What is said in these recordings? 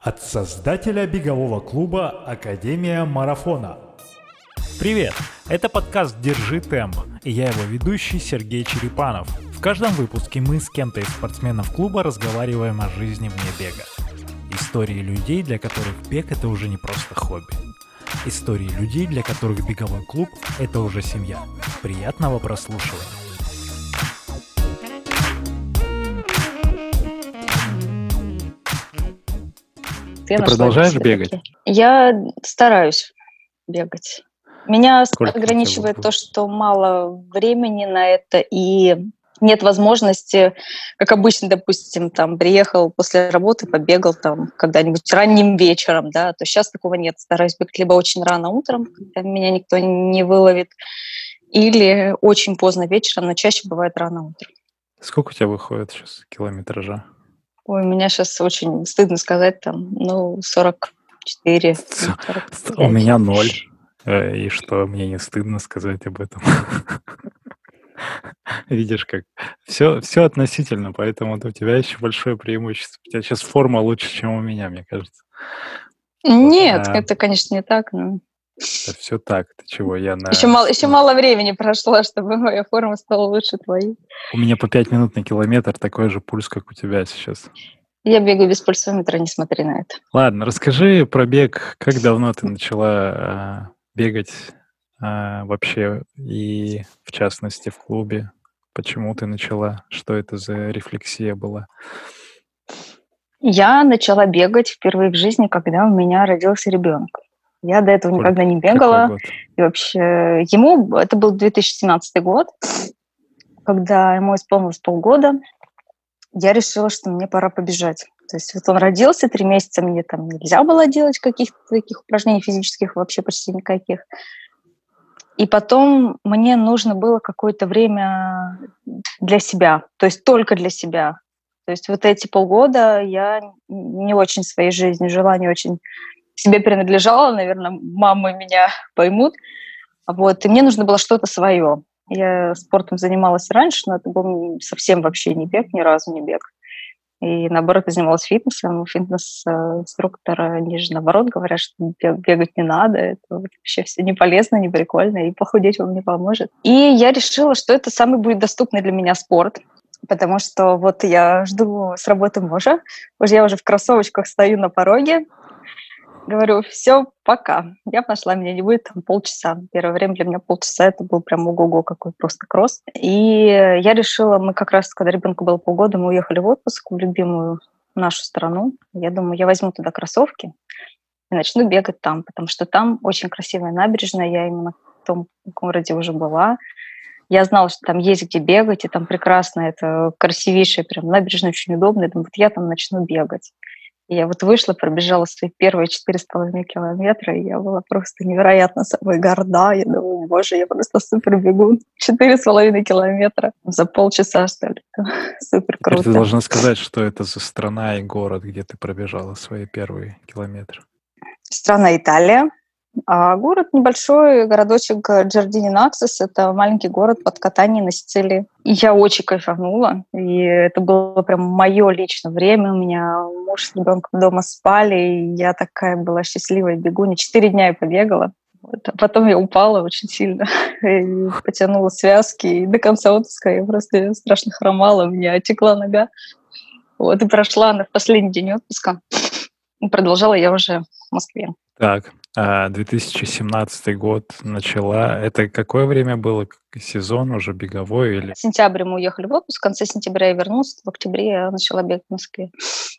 От создателя бегового клуба Академия Марафона. Привет! Это подкаст «Держи темп» и я его ведущий Сергей Черепанов. В каждом выпуске мы с кем-то из спортсменов клуба разговариваем о жизни вне бега. Истории людей, для которых бег это уже не просто хобби. Истории людей, для которых беговой клуб это уже семья. Приятного прослушивания! Ты продолжаешь бегать? Я стараюсь бегать. Меня Сколько ограничивает то, что мало времени на это и нет возможности, как обычно, допустим, там приехал после работы, побегал там когда-нибудь ранним вечером, да, то сейчас такого нет. Стараюсь бегать либо очень рано утром, когда меня никто не выловит, или очень поздно вечером, но чаще бывает рано утром. Сколько у тебя выходит сейчас километража? Ой, у меня сейчас очень стыдно сказать, там, ну, 44. 45. У меня ноль. Э, и что, мне не стыдно сказать об этом. Видишь, как все, все относительно, поэтому у тебя еще большое преимущество. У тебя сейчас форма лучше, чем у меня, мне кажется. Нет, а, это, конечно, не так, но... Это все так. Ты чего? Я на... Еще мало, еще мало времени прошло, чтобы моя форма стала лучше твоей. У меня по 5 минут на километр такой же пульс, как у тебя сейчас. Я бегаю без пульсометра, не смотри на это. Ладно, расскажи про бег. Как давно ты начала э, бегать э, вообще и, в частности, в клубе? Почему ты начала? Что это за рефлексия была? Я начала бегать впервые в жизни, когда у меня родился ребенок. Я до этого никогда не бегала. И вообще ему, это был 2017 год, когда ему исполнилось полгода, я решила, что мне пора побежать. То есть вот он родился, три месяца мне там нельзя было делать каких-то таких упражнений физических, вообще почти никаких. И потом мне нужно было какое-то время для себя, то есть только для себя. То есть вот эти полгода я не очень своей жизнью жила, не очень себе принадлежала, наверное, мамы меня поймут. Вот, и мне нужно было что-то свое. Я спортом занималась раньше, но это был совсем вообще не бег, ни разу не бег. И наоборот, я занималась фитнесом. Фитнес-инструкторы, они же наоборот говорят, что бегать не надо, это вообще все не полезно, не прикольно, и похудеть вам не поможет. И я решила, что это самый будет доступный для меня спорт, потому что вот я жду с работы мужа, уже я уже в кроссовочках стою на пороге, Говорю, все, пока. Я пошла, меня не будет там полчаса. Первое время для меня полчаса это был прям ого-го какой просто кросс. И я решила, мы как раз, когда ребенку было полгода, мы уехали в отпуск в любимую нашу страну. Я думаю, я возьму туда кроссовки и начну бегать там, потому что там очень красивая набережная. Я именно в том городе уже была. Я знала, что там есть где бегать, и там прекрасно, это красивейшая прям набережная, очень удобная. Думаю, вот я там начну бегать. Я вот вышла, пробежала свои первые четыре с половиной километра, и я была просто невероятно собой горда. Я думала, боже, я просто супер бегу. Четыре с половиной километра за полчаса, что ли. Супер круто. Ты должна сказать, что это за страна и город, где ты пробежала свои первые километры. Страна Италия. А город небольшой, городочек Джардини Наксис, это маленький город под Катанией на Сицилии. Я очень кайфанула, и это было прям мое личное время. У меня муж с ребенком дома спали, и я такая была счастливая бегуня. Четыре дня я побегала. Вот. А потом я упала очень сильно и потянула связки, и до конца отпуска я просто страшно хромала, у меня отекла нога. Вот, и прошла на последний день отпуска. И продолжала я уже в Москве. Так, 2017 а, год начала. Это какое время было? Сезон уже беговой или? В сентябре мы уехали в отпуск, в конце сентября я вернулась, в октябре я начала бегать в Москве.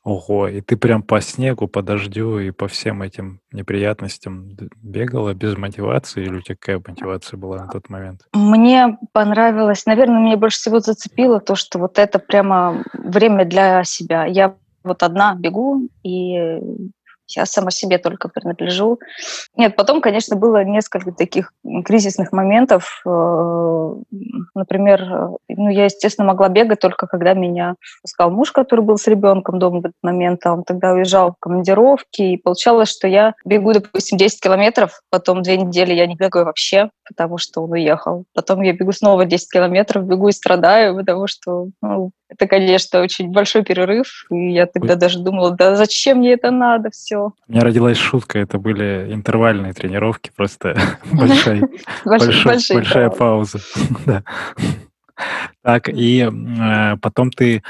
Ого, и ты прям по снегу, по дождю и по всем этим неприятностям бегала без мотивации или у тебя какая мотивация была на тот момент? Мне понравилось, наверное, мне больше всего зацепило то, что вот это прямо время для себя. Я вот одна бегу, и я сама себе только принадлежу. Нет, потом, конечно, было несколько таких кризисных моментов. Э, например, э, ну, я, естественно, могла бегать только когда меня пускал муж, который был с ребенком дома в этот момент, а он тогда уезжал в командировки, и получалось, что я бегу, допустим, 10 километров, потом две недели я не бегаю вообще, потому что он уехал. Потом я бегу снова 10 километров, бегу и страдаю, потому что ну, это, конечно, очень большой перерыв, и я тогда даже думала, да зачем мне это надо все? У меня родилась шутка, это были интервальные тренировки, просто большая, большая пауза. Так, и э, потом ты,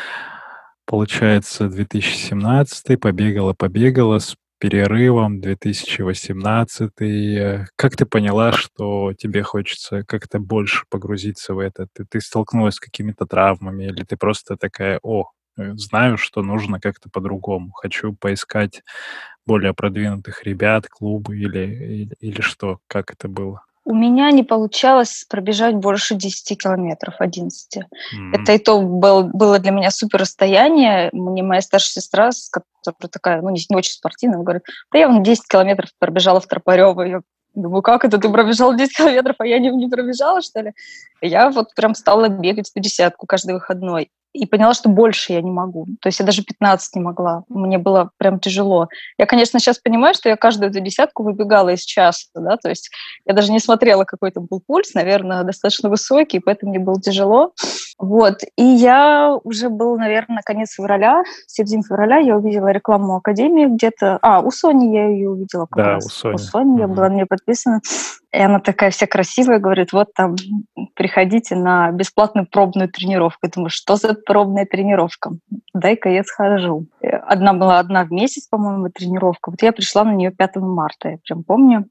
получается, 2017 побегала, побегала с перерывом 2018. Э, как ты поняла, что тебе хочется как-то больше погрузиться в это? Ты, ты столкнулась с какими-то травмами или ты просто такая, о, э, знаю, что нужно как-то по-другому, хочу поискать более продвинутых ребят, клубы или, или, или что? Как это было? У меня не получалось пробежать больше 10 километров, 11. Mm-hmm. Это и то был, было для меня супер расстояние. Мне моя старшая сестра, которая такая, ну, не, не очень спортивная, говорит, да я вон 10 километров пробежала в Тропарево. Я думаю, как это, ты пробежала 10 километров, а я не, не пробежала, что ли? Я вот прям стала бегать в 50 каждый выходной и поняла, что больше я не могу. То есть я даже 15 не могла. Мне было прям тяжело. Я, конечно, сейчас понимаю, что я каждую эту десятку выбегала из часа, да, то есть я даже не смотрела, какой там был пульс, наверное, достаточно высокий, поэтому мне было тяжело. Вот. И я уже был, наверное, конец февраля, середина февраля я увидела рекламу Академии где-то. А, у Сони я ее увидела. Как да, раз. у Сони. У Сони mm-hmm. я была на нее подписана. И она такая вся красивая, говорит, вот там приходите на бесплатную пробную тренировку. Я думаю, что за пробная тренировка? Дай-ка я схожу. Одна была одна в месяц, по-моему, тренировка. Вот я пришла на нее 5 марта, я прям помню,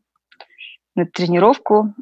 на тренировку.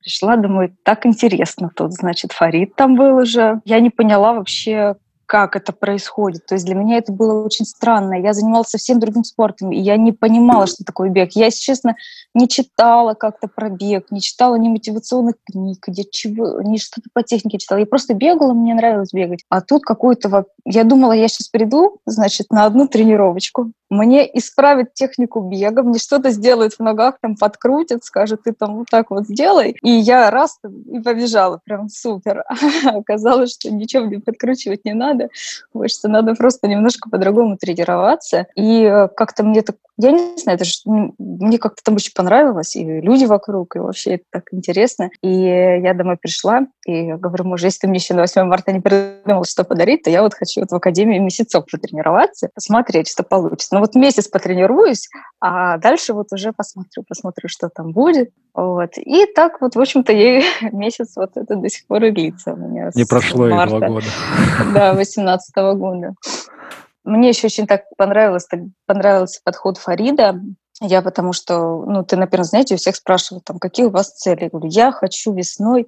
Пришла, думаю, так интересно. Тут, значит, Фарид там был уже. Я не поняла вообще, как это происходит. То есть для меня это было очень странно. Я занималась совсем другим спортом, и я не понимала, что такое бег. Я, если честно, не читала как-то про бег, не читала ни мотивационных книг, где чего, ни что-то по технике читала. Я просто бегала, мне нравилось бегать. А тут какую-то... Я думала, я сейчас приду, значит, на одну тренировочку, мне исправит технику бега, мне что-то сделает в ногах, там подкрутит, скажет, ты там вот так вот сделай. И я раз и побежала, прям супер. Оказалось, что ничего мне подкручивать не надо, вот, что надо просто немножко по-другому тренироваться. И э, как-то мне так, я не знаю, это же, мне как-то там очень понравилось, и люди вокруг, и вообще это так интересно. И я домой пришла, и говорю, может, если ты мне еще на 8 марта не придумал, что подарить, то я вот хочу вот в академии месяцок потренироваться, посмотреть, что получится. Ну вот месяц потренируюсь, а дальше вот уже посмотрю, посмотрю, что там будет. Вот. И так вот, в общем-то, ей месяц вот это до сих пор и длится у меня. Не прошло и два года. Да, 18 года. Мне еще очень так понравилось, так понравился подход Фарида. Я потому что, ну, ты, например, знаете, у всех спрашивают, там, какие у вас цели? Я говорю, я хочу весной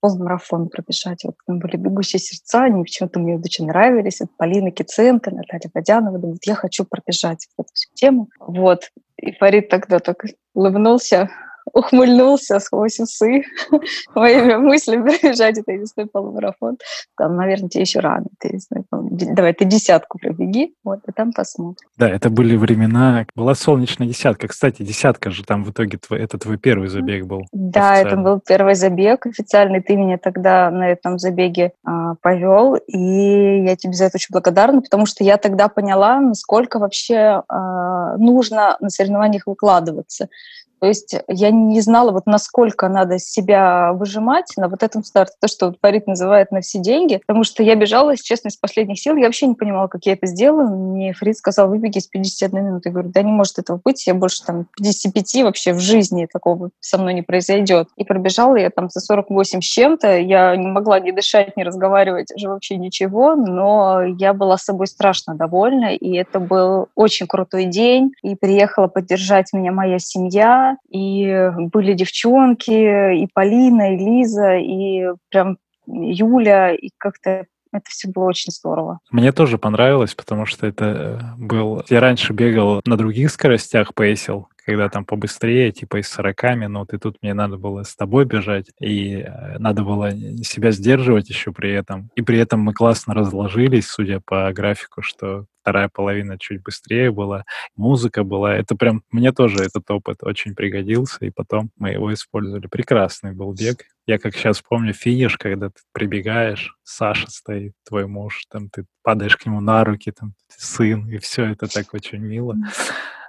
полумарафон пробежать. Вот там были «Бегущие сердца», они почему-то мне очень нравились. Это Полина Киценко, Наталья Водянова. Думают, я хочу пробежать эту всю тему. Вот. И Фарид тогда так улыбнулся, ухмыльнулся сквозь усы моими мыслями пробежать этой весной полумарафон. Там, наверное, тебе еще рано. Ты, давай, ты десятку пробеги, вот, и там посмотрим. Да, это были времена, была солнечная десятка. Кстати, десятка же там в итоге, твой, это твой первый забег был. Да, это был первый забег официальный. Ты меня тогда на этом забеге а, повел, и я тебе за это очень благодарна, потому что я тогда поняла, насколько вообще а, нужно на соревнованиях выкладываться. То есть я не знала, вот насколько надо себя выжимать на вот этом старте, то, что Фарид называет на все деньги, потому что я бежала, честно, из последних сил, я вообще не понимала, как я это сделаю. Мне Фарид сказал, выбеги из 51 минуты. Я говорю, да не может этого быть, я больше там 55 вообще в жизни такого со мной не произойдет. И пробежала я там за 48 с чем-то, я не могла ни дышать, ни разговаривать, уже вообще ничего, но я была с собой страшно довольна, и это был очень крутой день, и приехала поддержать меня моя семья, и были девчонки, и Полина, и Лиза, и прям Юля, и как-то это все было очень здорово. Мне тоже понравилось, потому что это э, был... Я раньше бегал на других скоростях, пейсил, когда там побыстрее, типа из 40 минут, и тут мне надо было с тобой бежать, и э, надо было себя сдерживать еще при этом. И при этом мы классно разложились, судя по графику, что вторая половина чуть быстрее была, музыка была. Это прям, мне тоже этот опыт очень пригодился, и потом мы его использовали. Прекрасный был бег. Я как сейчас помню финиш, когда ты прибегаешь, Саша стоит, твой муж, там ты падаешь к нему на руки, там сын, и все это так очень мило.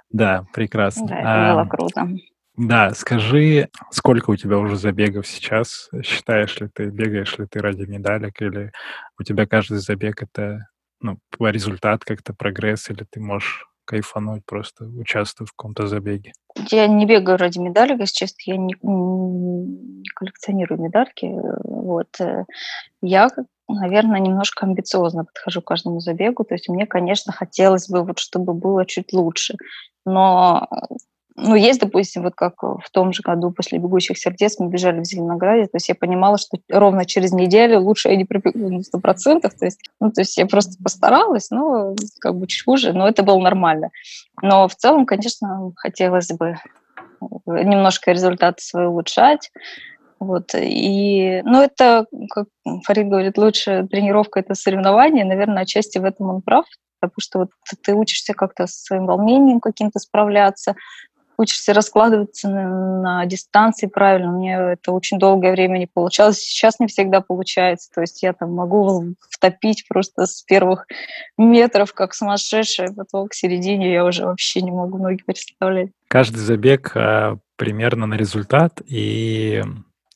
Да, прекрасно. Да, это было круто. Да, скажи, сколько у тебя уже забегов сейчас? Считаешь ли ты, бегаешь ли ты ради медалек, или у тебя каждый забег это ну, результат, как-то прогресс, или ты можешь кайфануть, просто участвуя в каком-то забеге? Я не бегаю ради медалек, если честно, я не, не коллекционирую медальки. Вот. Э, я, наверное, немножко амбициозно подхожу к каждому забегу. То есть мне, конечно, хотелось бы, вот, чтобы было чуть лучше. Но ну, есть, допустим, вот как в том же году после «Бегущих сердец» мы бежали в Зеленограде, то есть я понимала, что ровно через неделю лучше я не пробегу на сто процентов, то есть, ну, то есть я просто постаралась, ну, как бы чуть хуже, но это было нормально. Но в целом, конечно, хотелось бы немножко результаты свои улучшать, вот. И, ну, это, как Фарид говорит, лучше тренировка – это соревнование. Наверное, отчасти в этом он прав, потому что вот ты учишься как-то с своим волнением каким-то справляться, учишься раскладываться на, на дистанции правильно. Мне это очень долгое время не получалось. Сейчас не всегда получается. То есть я там могу втопить просто с первых метров, как сумасшедшая, потом к середине я уже вообще не могу ноги представлять. Каждый забег а, примерно на результат. И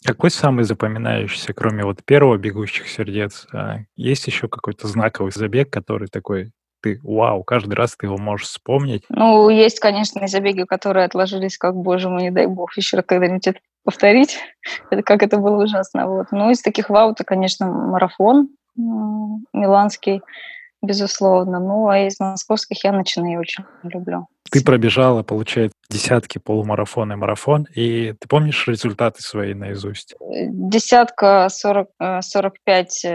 какой самый запоминающийся, кроме вот первого «Бегущих сердец», а, есть еще какой-то знаковый забег, который такой ты, вау, каждый раз ты его можешь вспомнить. Ну, есть, конечно, забеги, которые отложились, как, боже мой, не дай бог, еще когда-нибудь это повторить, это, как это было ужасно. Вот. Ну, из таких вау, это, конечно, марафон миланский, безусловно. Ну, а из московских я ночные очень люблю. Ты пробежала, получается, десятки полумарафон и марафон, и ты помнишь результаты свои наизусть? Десятка, 40, 45,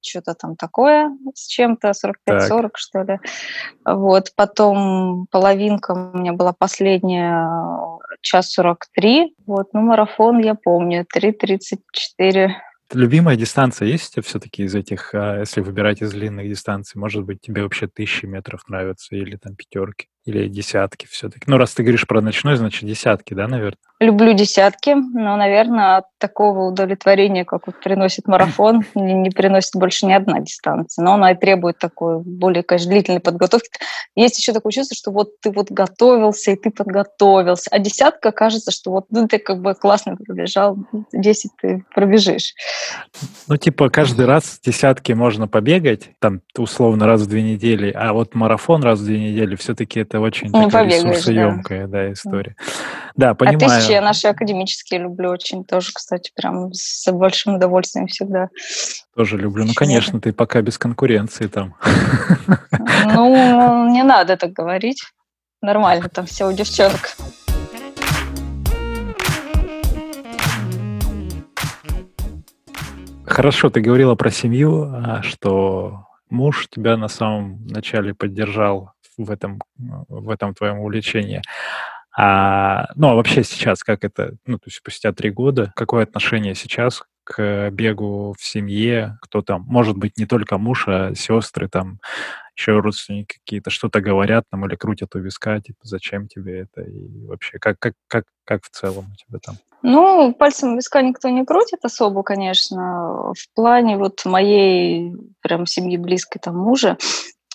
что-то там такое с чем-то, 45-40, что ли. Вот, потом половинка у меня была последняя, час 43. Вот, ну, марафон я помню, 3.34 Любимая дистанция есть у тебя все-таки из этих, а, если выбирать из длинных дистанций? Может быть, тебе вообще тысячи метров нравятся или там пятерки? Или десятки все-таки? Ну, раз ты говоришь про ночной, значит, десятки, да, наверное? Люблю десятки, но, наверное, от такого удовлетворения, как вот приносит марафон, не, не приносит больше ни одна дистанция. Но она и требует такой более, конечно, длительной подготовки. Есть еще такое чувство, что вот ты вот готовился, и ты подготовился. А десятка, кажется, что вот ну, ты как бы классно пробежал, 10 ты пробежишь. Ну, типа, каждый раз десятки можно побегать, там, условно, раз в две недели, а вот марафон раз в две недели все-таки это очень ну, такая ресурсоемкая да. Да, история. Да, понимаю. А тысячи я наши академические люблю очень тоже, кстати, прям с большим удовольствием всегда. Тоже люблю. Ну, конечно, ты пока без конкуренции там. Ну, не надо так говорить. Нормально там все у девчонок. Хорошо, ты говорила про семью, а, что муж тебя на самом начале поддержал в этом, в этом твоем увлечении. А, ну, а вообще сейчас как это, ну, то есть спустя три года, какое отношение сейчас к бегу в семье, кто там, может быть, не только муж, а сестры, там, еще родственники какие-то что-то говорят нам или крутят у виска, типа, зачем тебе это, и вообще, как, как, как, как в целом у тебя там? Ну, пальцем виска никто не крутит особо, конечно. В плане вот моей прям семьи близкой там мужа,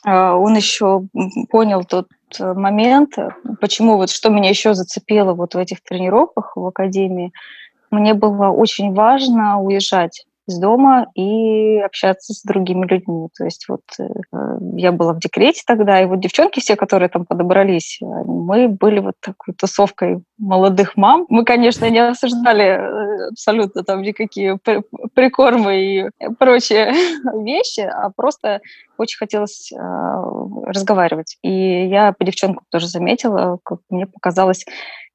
он еще понял тот момент, почему вот что меня еще зацепило вот в этих тренировках в академии. Мне было очень важно уезжать из дома и общаться с другими людьми. То есть вот э, я была в декрете тогда, и вот девчонки все, которые там подобрались, мы были вот такой тусовкой молодых мам. Мы, конечно, не осуждали э, абсолютно там никакие прикормы и прочие вещи, а просто очень хотелось э, разговаривать. И я по девчонкам тоже заметила, как мне показалось,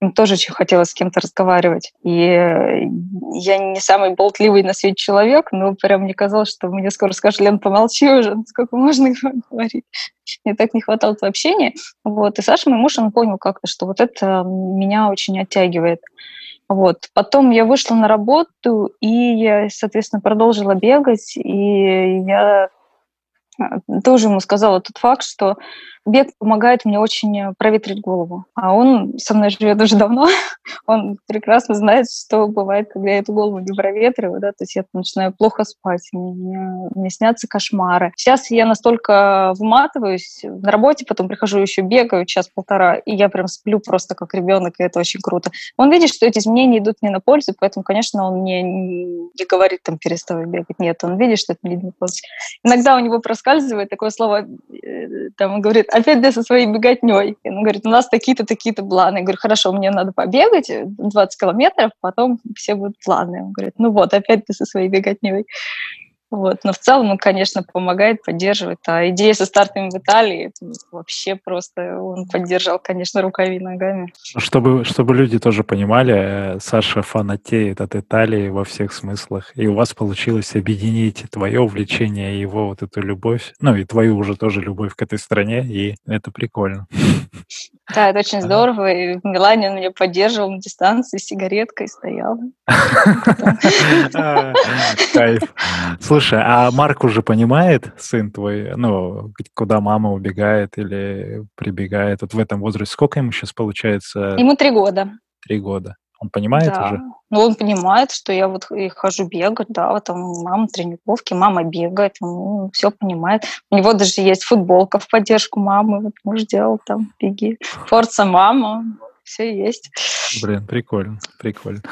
им тоже очень хотелось с кем-то разговаривать. И я не самый болтливый на свете человек, но прям мне казалось, что мне скоро скажут, Лен, помолчи уже, ну сколько можно говорить. Мне так не хватало общения. Вот. И Саша, мой муж, он понял как-то, что вот это меня очень оттягивает. Вот. Потом я вышла на работу, и я, соответственно, продолжила бегать, и я тоже ему сказала тот факт, что бег помогает мне очень проветрить голову. А он со мной живет уже давно, он прекрасно знает, что бывает, когда я эту голову не проветриваю, да, то есть я начинаю плохо спать, мне, мне снятся кошмары. Сейчас я настолько выматываюсь, на работе потом прихожу еще бегаю час-полтора, и я прям сплю просто как ребенок, и это очень круто. Он видит, что эти изменения идут мне на пользу, поэтому, конечно, он мне не говорит там переставай бегать. Нет, он видит, что это мне не на пользу. Иногда у него проскальзывает такое слово, э, там он говорит, опять ты со своей беготней. И он говорит, у нас такие-то, такие-то планы. Я говорю, хорошо, мне надо побегать 20 километров, потом все будут планы. Он говорит, ну вот, опять ты со своей беготней. Вот. Но в целом он, конечно, помогает, поддерживает. А идея со стартами в Италии, вообще просто он поддержал, конечно, руками и ногами. Чтобы, чтобы люди тоже понимали, э, Саша фанатеет от Италии во всех смыслах. И у вас получилось объединить твое увлечение и его вот эту любовь, ну и твою уже тоже любовь к этой стране, и это прикольно. Да, это очень здорово. И в Милане он меня поддерживал на дистанции, с сигареткой стоял. Кайф. Слушай, а Марк уже понимает, сын твой, ну, куда мама убегает или прибегает? Вот в этом возрасте сколько ему сейчас получается? Ему три года. Три года. Он понимает да. уже? Ну, он понимает, что я вот и хожу бегать, да, вот там мама тренировки, мама бегает, он все понимает. У него даже есть футболка в поддержку мамы, вот муж делал там, беги. Форца мама, все есть. Блин, прикольно, прикольно.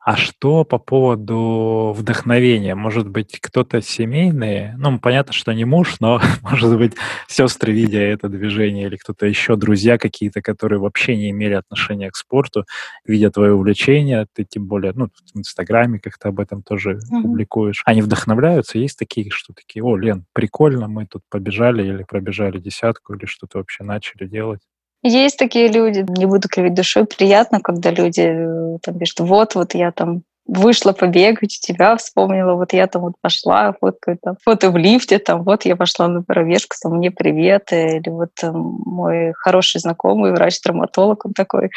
А что по поводу вдохновения? Может быть, кто-то семейный? Ну, понятно, что не муж, но, может быть, сестры, видя это движение, или кто-то еще, друзья какие-то, которые вообще не имели отношения к спорту, видя твое увлечение, ты тем более, ну, в Инстаграме как-то об этом тоже mm-hmm. публикуешь. Они вдохновляются? Есть такие, что такие, о, Лен, прикольно, мы тут побежали или пробежали десятку, или что-то вообще начали делать? Есть такие люди, не буду кривить душой, приятно, когда люди э, там пишут, вот, вот я там вышла побегать, тебя вспомнила, вот я там вот пошла, вот там, фото в лифте, там, вот я пошла на пробежку, там, мне привет, или вот там, мой хороший знакомый врач-травматолог, он такой,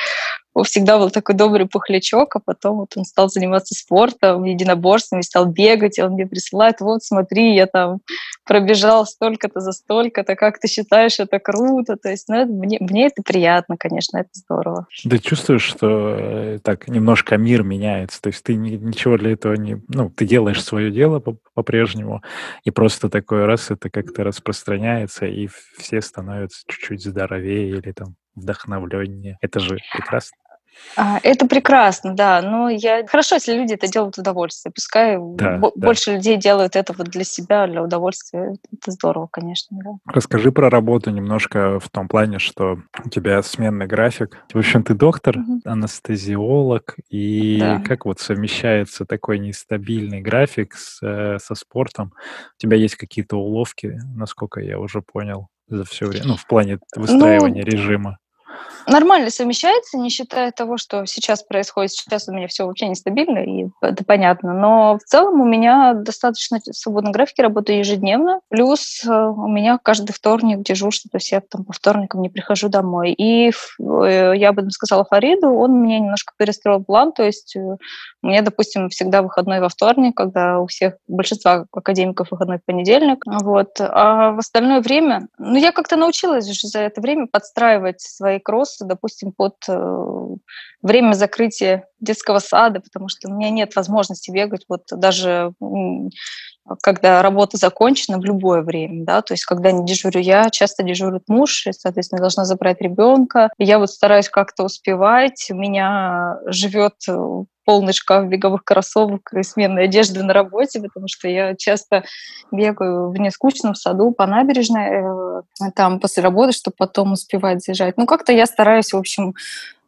всегда был такой добрый пухлячок, а потом вот он стал заниматься спортом, единоборством, стал бегать, и он мне присылает, вот смотри, я там пробежал столько-то за столько-то, как ты считаешь, это круто, то есть, ну, это, мне, мне это приятно, конечно, это здорово. Ты чувствуешь, что э, так немножко мир меняется, то есть ты ни, ничего для этого не, ну, ты делаешь свое дело по-прежнему, и просто такой раз это как-то распространяется, и все становятся чуть-чуть здоровее или там вдохновленнее. Это же прекрасно. А, это прекрасно, да. Но я хорошо, если люди это делают в удовольствие. Пускай да, б- да. больше людей делают это вот для себя, для удовольствия. Это здорово, конечно. Да. Расскажи про работу немножко в том плане, что у тебя сменный график. В общем, ты доктор, угу. анестезиолог, и да. как вот совмещается такой нестабильный график с, э, со спортом? У тебя есть какие-то уловки, насколько я уже понял за все время, ну, в плане ну, выстраивания ну, режима? Нормально совмещается, не считая того, что сейчас происходит. Сейчас у меня все вообще нестабильно, и это понятно. Но в целом у меня достаточно свободный график, я работаю ежедневно. Плюс э, у меня каждый вторник дежурство, то есть я там по вторникам не прихожу домой. И э, я об этом сказала Фариду, он мне немножко перестроил план, то есть э, меня, допустим, всегда выходной во вторник, когда у всех, большинства академиков выходной понедельник. Вот. А в остальное время, ну, я как-то научилась уже за это время подстраивать свои кроссы, допустим, под э, время закрытия детского сада, потому что у меня нет возможности бегать вот даже когда работа закончена в любое время, да, то есть когда не дежурю я, часто дежурит муж, и, соответственно, должна забрать ребенка. Я вот стараюсь как-то успевать. У меня живет э, полный шкаф беговых кроссовок и сменной одежды на работе, потому что я часто бегаю в нескучном саду по набережной, э, там после работы, чтобы потом успевать заезжать. Ну, как-то я стараюсь, в общем,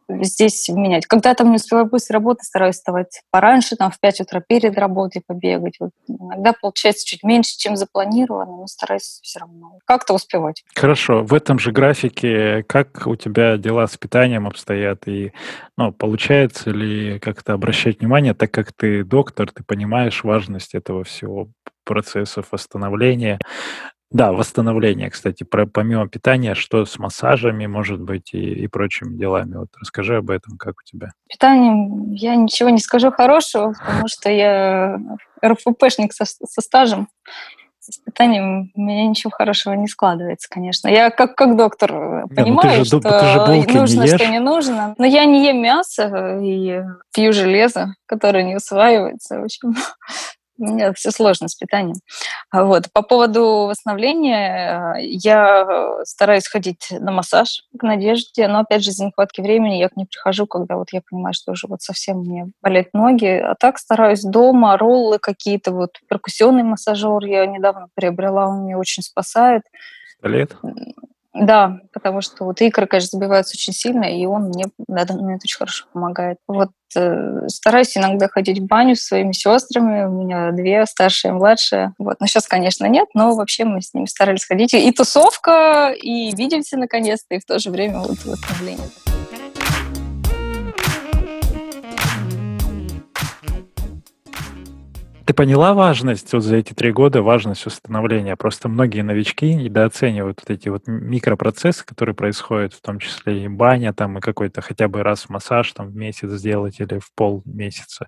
здесь менять. Когда там не успеваю после работы, стараюсь вставать пораньше, там в 5 утра перед работой побегать. Вот. Иногда получается чуть меньше, чем запланировано, но стараюсь все равно как-то успевать. Хорошо. В этом же графике как у тебя дела с питанием обстоят? И ну, получается ли как-то обращать внимание, так как ты доктор, ты понимаешь важность этого всего процессов восстановления. Да, восстановление, кстати, про, помимо питания, что с массажами, может быть, и, и прочими делами. Вот расскажи об этом, как у тебя. Питанием я ничего не скажу хорошего, потому что я РФПшник со, со стажем. с питанием у меня ничего хорошего не складывается, конечно. Я как, как доктор э, не, понимаю, ну же, что нужно, не что не нужно. Но я не ем мясо и пью железо, которое не усваивается. В общем, все сложно с питанием. А вот. По поводу восстановления, э, я э, стараюсь ходить на массаж к Надежде, но, опять же, из-за нехватки времени я к ней прихожу, когда вот я понимаю, что уже вот совсем мне болят ноги. А так стараюсь дома, роллы какие-то, вот перкуссионный массажер я недавно приобрела, он мне очень спасает. Лет? Да, потому что вот икры, конечно, забиваются очень сильно, и он мне на данный момент очень хорошо помогает. Вот э, стараюсь иногда ходить в баню с своими сестрами. У меня две, старшая и младшая. Вот. Но сейчас, конечно, нет, но вообще мы с ними старались ходить. И тусовка, и видимся наконец-то, и в то же время вот восстановление. Ты поняла важность вот за эти три года, важность установления? Просто многие новички недооценивают вот эти вот микропроцессы, которые происходят, в том числе и баня там, и какой-то хотя бы раз массаж там в месяц сделать или в полмесяца.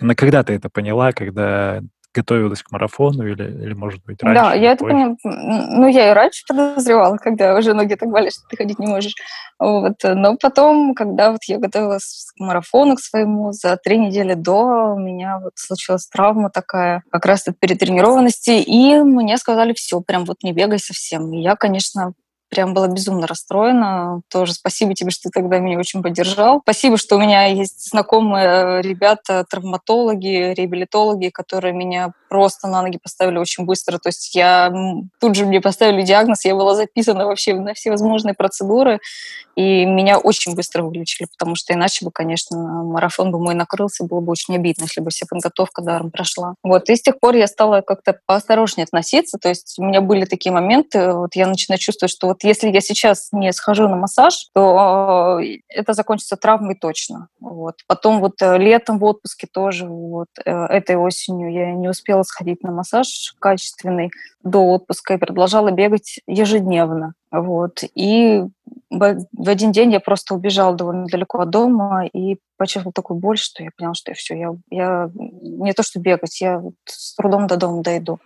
На когда ты это поняла, когда готовилась к марафону или, или может быть, раньше? Да, я это поняла. Ну, я и раньше подозревала, когда уже ноги так болят, что ты ходить не можешь. Вот. Но потом, когда вот я готовилась к марафону к своему, за три недели до у меня вот случилась травма такая, как раз от перетренированности, и мне сказали, все, прям вот не бегай совсем. И я, конечно, прям была безумно расстроена. Тоже спасибо тебе, что ты тогда меня очень поддержал. Спасибо, что у меня есть знакомые ребята, травматологи, реабилитологи, которые меня просто на ноги поставили очень быстро. То есть я тут же мне поставили диагноз, я была записана вообще на все возможные процедуры, и меня очень быстро вылечили, потому что иначе бы, конечно, марафон бы мой накрылся, было бы очень обидно, если бы вся подготовка даром прошла. Вот, и с тех пор я стала как-то поосторожнее относиться, то есть у меня были такие моменты, вот я начинаю чувствовать, что вот если я сейчас не схожу на массаж, то э, это закончится травмой точно. Вот. Потом вот э, летом в отпуске тоже, вот э, этой осенью я не успела сходить на массаж качественный до отпуска и продолжала бегать ежедневно. Вот. И в один день я просто убежала довольно далеко от дома и почувствовала такую боль, что я поняла, что я все, я, я не то что бегать, я с трудом до дома дойду.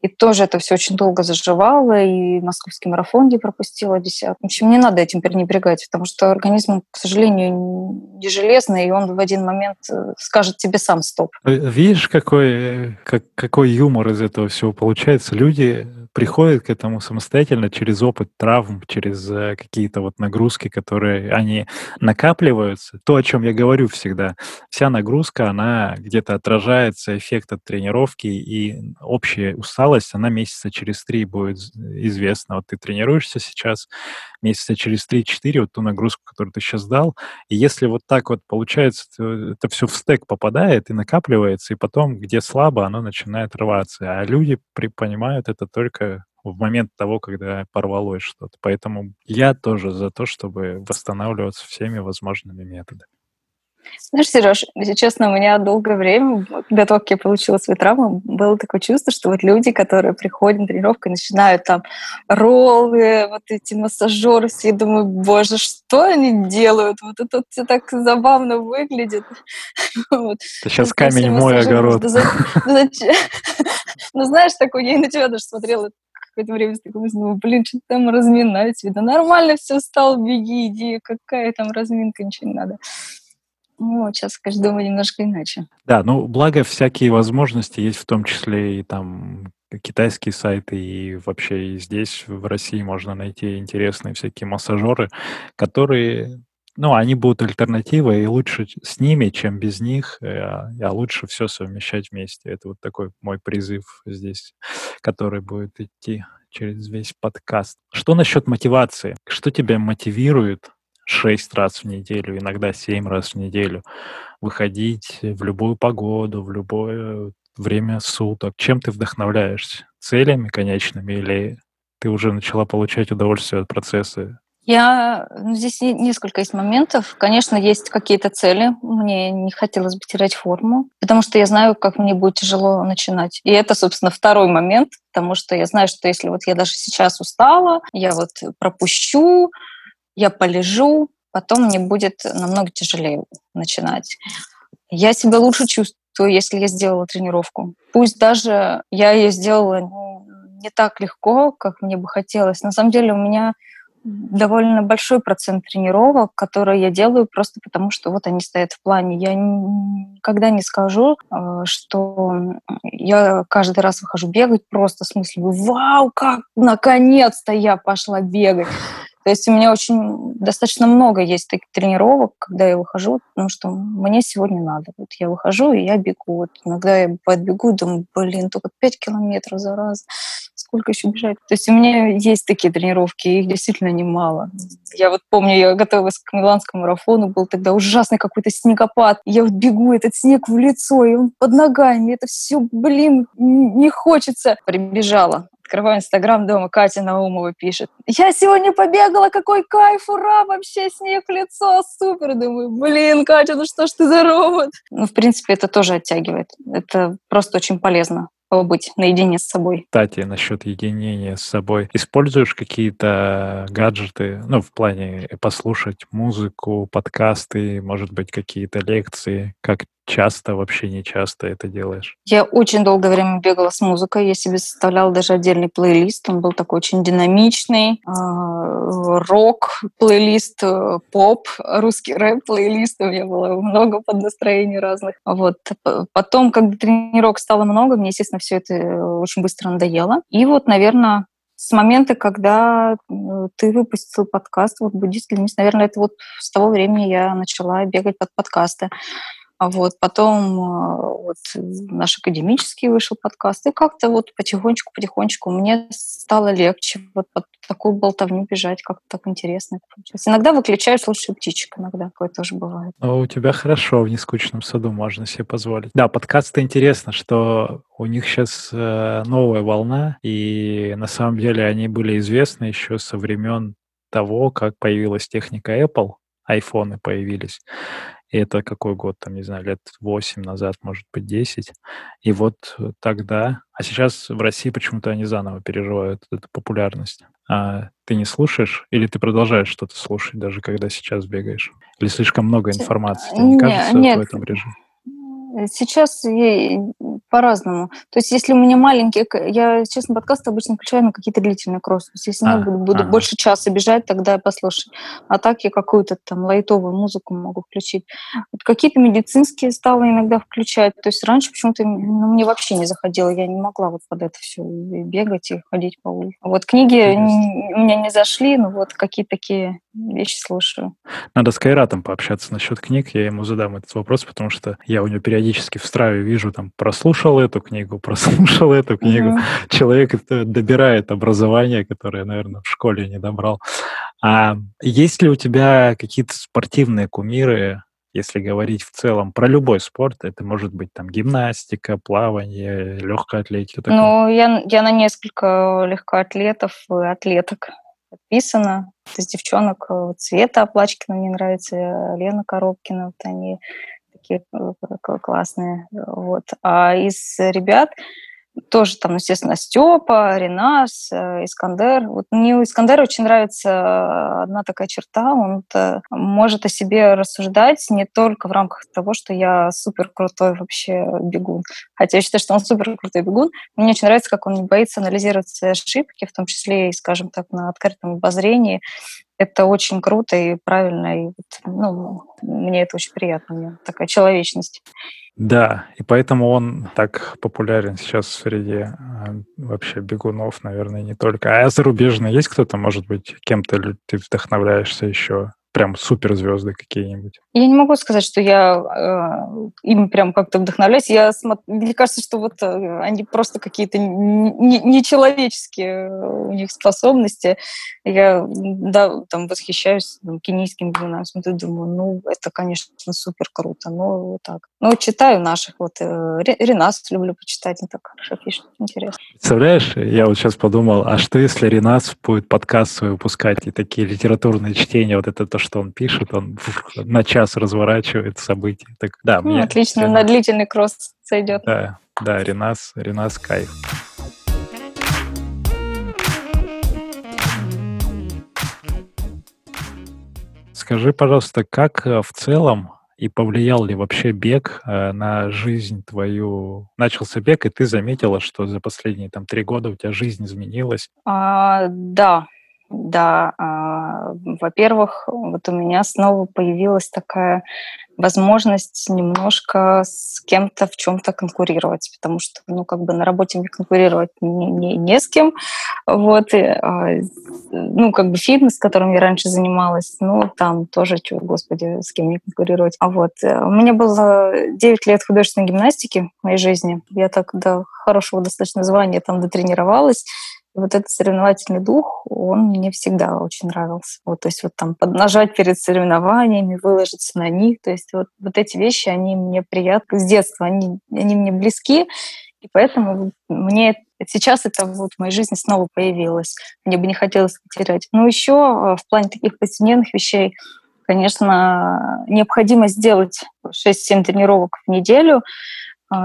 И тоже это все очень долго заживало, и московский марафон не пропустила десят. В общем, не надо этим пренебрегать, потому что организм, к сожалению, не железный, и он в один момент э, скажет тебе сам стоп. Видишь, какой, как, какой юмор из этого всего получается? Люди приходят к этому самостоятельно через опыт травм, через э, какие-то вот нагрузки, которые они накапливаются. То, о чем я говорю всегда, вся нагрузка, она где-то отражается, эффект от тренировки, и общая усталость, она месяца через три будет известна. Вот ты тренируешься сейчас, месяца через 3-4 вот ту нагрузку, которую ты сейчас дал, и если вот так вот получается, это все в стек попадает и накапливается, и потом, где слабо, оно начинает рваться. А люди при, понимают это только в момент того, когда порвалось что-то. Поэтому я тоже за то, чтобы восстанавливаться всеми возможными методами. Знаешь, Сереж, если честно, у меня долгое время, до того, как я получила свою травму, было такое чувство, что вот люди, которые приходят на тренировку и начинают там роллы, вот эти массажеры, все, я думаю, боже, что они делают? Вот это все так забавно выглядит. Это сейчас камень мой огород. Ну, знаешь, такой, я и на тебя даже смотрела какое-то время такой думаю, блин, что там разминать? Да нормально все стал, беги, иди, какая там разминка, ничего не надо. Ну, сейчас, думаю немножко иначе. Да, ну, благо всякие возможности есть, в том числе и там китайские сайты, и вообще и здесь, в России, можно найти интересные всякие массажеры, которые ну, они будут альтернативой, и лучше с ними, чем без них, а, а лучше все совмещать вместе. Это вот такой мой призыв здесь, который будет идти через весь подкаст. Что насчет мотивации? Что тебя мотивирует шесть раз в неделю, иногда семь раз в неделю, выходить в любую погоду, в любое время суток. Чем ты вдохновляешься? Целями конечными или ты уже начала получать удовольствие от процесса? Я, ну, здесь несколько есть моментов. Конечно, есть какие-то цели. Мне не хотелось бы терять форму, потому что я знаю, как мне будет тяжело начинать. И это, собственно, второй момент, потому что я знаю, что если вот я даже сейчас устала, я вот пропущу, я полежу, потом мне будет намного тяжелее начинать. Я себя лучше чувствую, если я сделала тренировку. Пусть даже я ее сделала не так легко, как мне бы хотелось. На самом деле у меня довольно большой процент тренировок, которые я делаю просто потому, что вот они стоят в плане. Я никогда не скажу, э, что я каждый раз выхожу бегать просто с мыслью «Вау, как наконец-то я пошла бегать!» То есть у меня очень достаточно много есть таких тренировок, когда я выхожу, потому что мне сегодня надо. Вот я выхожу, и я бегу. Вот иногда я подбегу думаю, блин, только 5 километров за раз. Сколько еще бежать? То есть у меня есть такие тренировки, их действительно немало. Я вот помню, я готовилась к миланскому марафону, был тогда ужасный какой-то снегопад. Я вот бегу, этот снег в лицо, и он под ногами. Это все, блин, не хочется. Прибежала открываю Инстаграм дома, Катя Наумова пишет. Я сегодня побегала, какой кайф, ура, вообще снег лицо, супер. Думаю, блин, Катя, ну что ж ты за робот? Ну, в принципе, это тоже оттягивает. Это просто очень полезно побыть наедине с собой. Кстати, насчет единения с собой. Используешь какие-то гаджеты, ну, в плане послушать музыку, подкасты, может быть, какие-то лекции? Как часто, вообще не часто это делаешь? Я очень долгое время бегала с музыкой. Я себе составляла даже отдельный плейлист. Он был такой очень динамичный. А, рок-плейлист, э, поп, русский рэп-плейлист. У меня было много под настроений разных. Вот. Потом, когда тренировок стало много, мне, естественно, все это э, очень быстро надоело. И вот, наверное, с момента, когда э, ты выпустил подкаст, вот «Буддист лимит», наверное, это вот с того времени я начала бегать под подкасты. А вот потом э, вот наш академический вышел подкаст, и как-то вот потихонечку-потихонечку мне стало легче вот под такую болтовню бежать, как-то так интересно получилось. Иногда выключаю, слушаю птичек, иногда такое тоже бывает. Ну, у тебя хорошо в нескучном саду, можно себе позволить. Да, подкасты интересно, что у них сейчас э, новая волна, и на самом деле они были известны еще со времен того, как появилась техника Apple, айфоны появились. И это какой год, там, не знаю, лет 8 назад, может быть, 10. И вот тогда... А сейчас в России почему-то они заново переживают эту популярность. А ты не слушаешь или ты продолжаешь что-то слушать, даже когда сейчас бегаешь? Или слишком много информации? Тебе не, не кажется нет. в этом режиме? Сейчас по-разному. То есть, если у меня маленькие, я, честно, подкасты обычно включаю на какие-то длительные кроссы. То есть, если а, буду, буду ага. больше часа бежать, тогда я послушаю. А так я какую-то там лайтовую музыку могу включить. Вот какие-то медицинские стала иногда включать. То есть, раньше почему-то ну, мне вообще не заходило. Я не могла вот под это все бегать и ходить по улице. Вот книги у меня не зашли, но вот какие такие вещи слушаю. Надо с Кайратом пообщаться насчет книг. Я ему задам этот вопрос, потому что я у него периодически в страве вижу, там, прослушал эту книгу, прослушал эту книгу. Угу. Человек добирает образование, которое, наверное, в школе не добрал. А есть ли у тебя какие-то спортивные кумиры, если говорить в целом про любой спорт, это может быть там гимнастика, плавание, легкая атлетика. Ну, я, я на несколько легкоатлетов и атлеток подписана. Из девчонок э, Цвета Оплачкина мне нравится, э, Лена Коробкина, вот они такие э, классные. Вот. А из ребят тоже там, естественно, Степа, Ренас, э, Искандер. Вот мне у Искандера очень нравится одна такая черта. Он может о себе рассуждать не только в рамках того, что я супер крутой вообще бегун. Хотя я считаю, что он супер крутой бегун. Мне очень нравится, как он не боится анализировать свои ошибки, в том числе и, скажем так, на открытом обозрении. Это очень круто и правильно. И ну, мне это очень приятно. Мне такая человечность. Да, и поэтому он так популярен сейчас среди э, вообще бегунов, наверное, не только. А зарубежные есть кто-то, может быть, кем-то ты вдохновляешься еще? Прям суперзвезды какие-нибудь? Я не могу сказать, что я э, им прям как-то вдохновляюсь. Я смотр... Мне кажется, что вот э, они просто какие-то нечеловеческие у них способности. Я да, там восхищаюсь там, кенийским смотрю, думаю, ну, это, конечно, супер круто. Ну, вот так. Ну, читаю наших. Вот э, Ренас люблю почитать, он так хорошо пишет, интересно. Представляешь, я вот сейчас подумал, а что если Ренас будет подкаст свой выпускать и такие литературные чтения, вот это то, что он пишет, он на час разворачивает события. Так, да, ну, мне отлично, Ренас... на длительный кросс сойдет. Да, да, Ренас, Ренас кайф. Скажи, пожалуйста, как э, в целом И повлиял ли вообще бег э, на жизнь твою? Начался бег, и ты заметила, что за последние там три года у тебя жизнь изменилась? А, да, да. А, во-первых, вот у меня снова появилась такая возможность немножко с кем-то в чем-то конкурировать, потому что, ну, как бы на работе мне конкурировать не, не, не с кем. Вот, и, а, ну, как бы фитнес, которым я раньше занималась, ну, там тоже, чё, господи, с кем мне конкурировать. А вот, э, у меня было 9 лет художественной гимнастики в моей жизни. Я так до хорошего достаточно звания там дотренировалась вот этот соревновательный дух, он мне всегда очень нравился. Вот, то есть вот там поднажать перед соревнованиями, выложиться на них, то есть вот, вот эти вещи, они мне приятны с детства, они, они мне близки, и поэтому мне сейчас это вот в моей жизни снова появилось. Мне бы не хотелось потерять. Но еще э, в плане таких повседневных вещей, конечно, необходимо сделать 6-7 тренировок в неделю,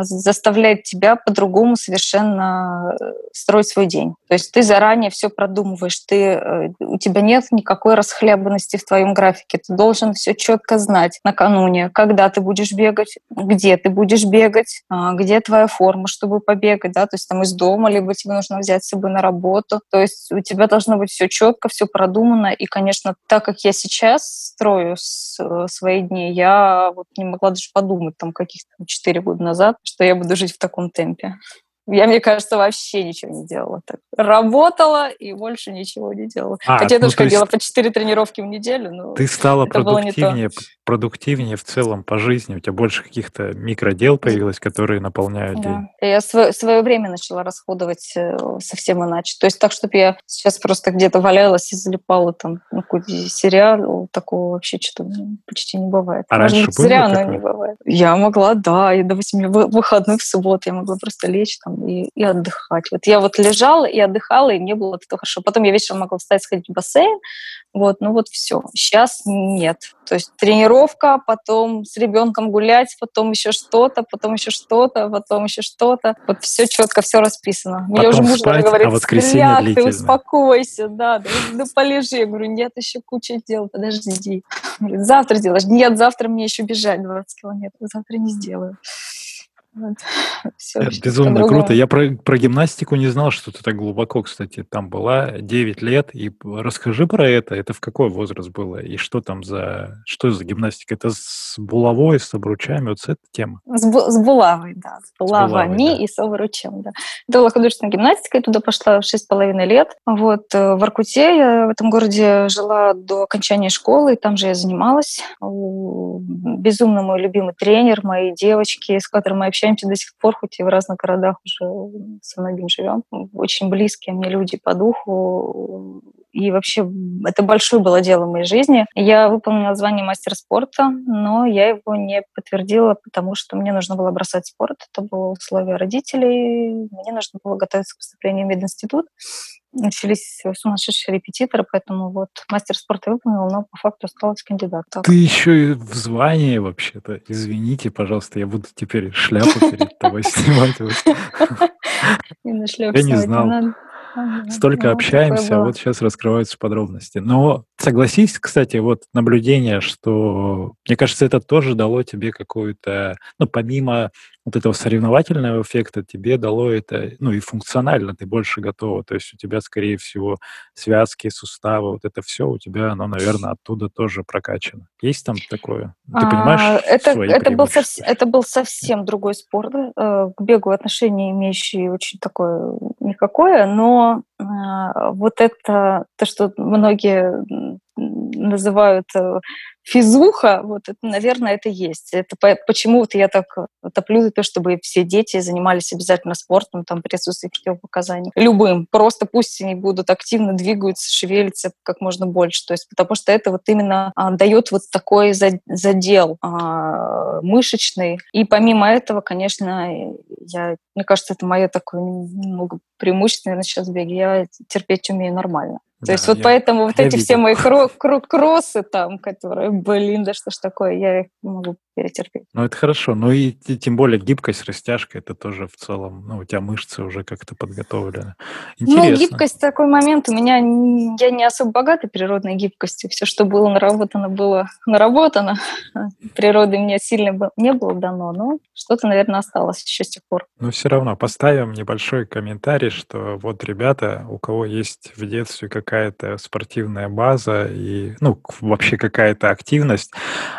заставляет тебя по-другому совершенно э, строить свой день. То есть ты заранее все продумываешь, ты, э, у тебя нет никакой расхлябанности в твоем графике, ты должен все четко знать накануне, когда ты будешь бегать, где ты будешь бегать, а, где твоя форма, чтобы побегать, да, то есть там из дома, либо тебе нужно взять с собой на работу. То есть у тебя должно быть все четко, все продумано. И, конечно, так как я сейчас строю э, свои дни, я вот не могла даже подумать там каких-то 4 года назад, что я буду жить в таком темпе. Я, мне кажется, вообще ничего не делала. Так. Работала и больше ничего не делала. А, Хотя я ну, тоже ходила по 4 тренировки в неделю. Но ты стала продуктивнее, продуктивнее в целом по жизни. У тебя больше каких-то микродел появилось, которые наполняют да. день. Я свое, свое время начала расходовать э, совсем иначе. То есть так, чтобы я сейчас просто где-то валялась и залипала там на какой-то сериал, такого вообще что-то почти не бывает. А Может раньше быть, сериал, но не бывает. Я могла, да, и, допустим, выходных в субботу я могла просто лечь там и, и отдыхать. Вот я вот лежала и отдыхала, и мне было от этого хорошо. Потом я вечером могла встать, сходить в бассейн, вот, ну вот все. Сейчас нет. То есть тренировка, потом с ребенком гулять, потом еще что-то, потом еще что-то, потом еще что-то. Вот все четко, все расписано. Потом Мне уже муж спать, говорит, а ты успокойся, да, да, да полежи. Я говорю, нет, еще куча дел, подожди. Говорит, завтра делаешь. Нет, завтра мне еще бежать 20 километров, завтра не сделаю. Все Это безумно круто. Я про, про гимнастику не знал, что ты так глубоко, кстати, там была 9 лет. И расскажи про это. Это в какой возраст было? И что там за... Что за гимнастика? Это с булавой, с обручами? Вот с этой темы? С, бу- с булавой, да. С булавами с булавой, да. и с обручем, да. Это была художественная гимнастика. Я туда пошла в 6,5 лет. Вот э, в Аркуте я в этом городе жила до окончания школы. И там же я занималась. Безумно мой любимый тренер, мои девочки, с которыми мы общаемся общаемся до сих пор, хоть и в разных городах уже со многим живем. Очень близкие мне люди по духу. И вообще это большое было дело в моей жизни. Я выполнила звание мастера спорта, но я его не подтвердила, потому что мне нужно было бросать спорт. Это было условие родителей. Мне нужно было готовиться к поступлению в мединститут начались сумасшедшие репетиторы, поэтому вот мастер спорта выполнил, но по факту осталась кандидат. Ты еще и в звании вообще-то. Извините, пожалуйста, я буду теперь шляпу перед тобой снимать. Я не знал. Столько общаемся, а вот сейчас раскрываются подробности. Но согласись, кстати, вот наблюдение, что, мне кажется, это тоже дало тебе какую-то, ну, помимо вот этого соревновательного эффекта, тебе дало это, ну, и функционально ты больше готова. То есть у тебя, скорее всего, связки, суставы, вот это все у тебя, оно, наверное, оттуда тоже прокачано. Есть там такое? Ты а, понимаешь это, свои это был, совсем, это был совсем другой спорт. Э, к бегу отношения имеющие очень такое никакое, но а, вот это, то, что многие называют э, физуха, вот это, наверное, это есть. Это почему вот я так э, топлю за то, чтобы все дети занимались обязательно спортом, там присутствие противопоказаний. Любым. Просто пусть они будут активно двигаются, шевелиться как можно больше. То есть, потому что это вот именно а, дает вот такой задел а, мышечный. И помимо этого, конечно, я Мне кажется, это мое такое немного преимущество, наверное, сейчас беги. Я терпеть умею нормально. То да, есть вот я, поэтому вот эти видел. все мои кро- кро- кроссы там, которые, блин, да что ж такое, я их могу перетерпеть. Ну, это хорошо. Ну и тем более гибкость, растяжка, это тоже в целом, ну, у тебя мышцы уже как-то подготовлены. Ну, Интересно. Ну, гибкость такой момент. У меня, я не особо богата природной гибкостью. Все, что было наработано, было наработано. Природы мне сильно не было дано, но что-то, наверное, осталось еще с тех пор. Но все равно поставим небольшой комментарий, что вот ребята, у кого есть в детстве как какая-то спортивная база и, ну, вообще какая-то активность.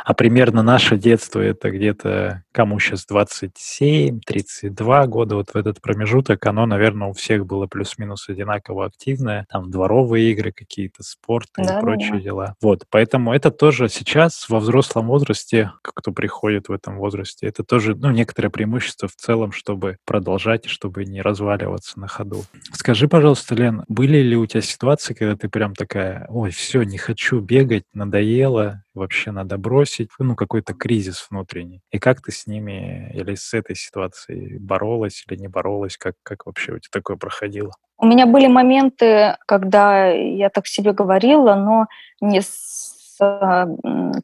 А примерно наше детство это где-то кому сейчас 27, 32 года, вот в этот промежуток, оно, наверное, у всех было плюс-минус одинаково активное. Там дворовые игры какие-то, спорт и да, прочие да. дела. Вот, поэтому это тоже сейчас во взрослом возрасте, кто приходит в этом возрасте, это тоже, ну, некоторое преимущество в целом, чтобы продолжать, чтобы не разваливаться на ходу. Скажи, пожалуйста, Лен, были ли у тебя ситуации, когда ты прям такая, ой, все, не хочу бегать, надоело, вообще надо бросить, ну, какой-то кризис внутренний. И как ты с ними или с этой ситуацией боролась или не боролась, как, как вообще у тебя такое проходило? У меня были моменты, когда я так себе говорила, но не с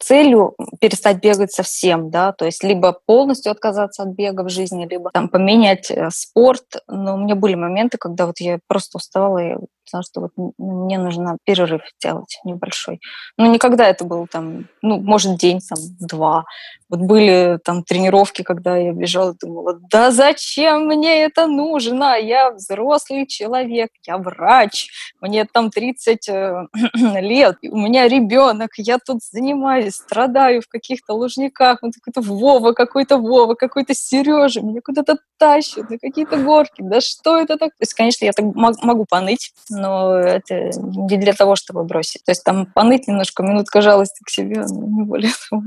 целью перестать бегать совсем, да, то есть либо полностью отказаться от бега в жизни, либо там поменять э, спорт. Но у меня были моменты, когда вот я просто устала и потому что вот мне нужно перерыв делать небольшой. Но никогда это был там, ну, может, день, там, два. Вот были там тренировки, когда я бежала думала, да зачем мне это нужно? Я взрослый человек, я врач, мне там 30 э, лет, у меня ребенок, я тут занимаюсь, страдаю в каких-то лужниках, вот какой-то Вова, какой-то Вова, какой-то Сережа, меня куда-то тащат на какие-то горки, да что это так? То есть, конечно, я так могу поныть, но это не для того, чтобы бросить. То есть там поныть немножко, минутка жалости к себе, но не более того.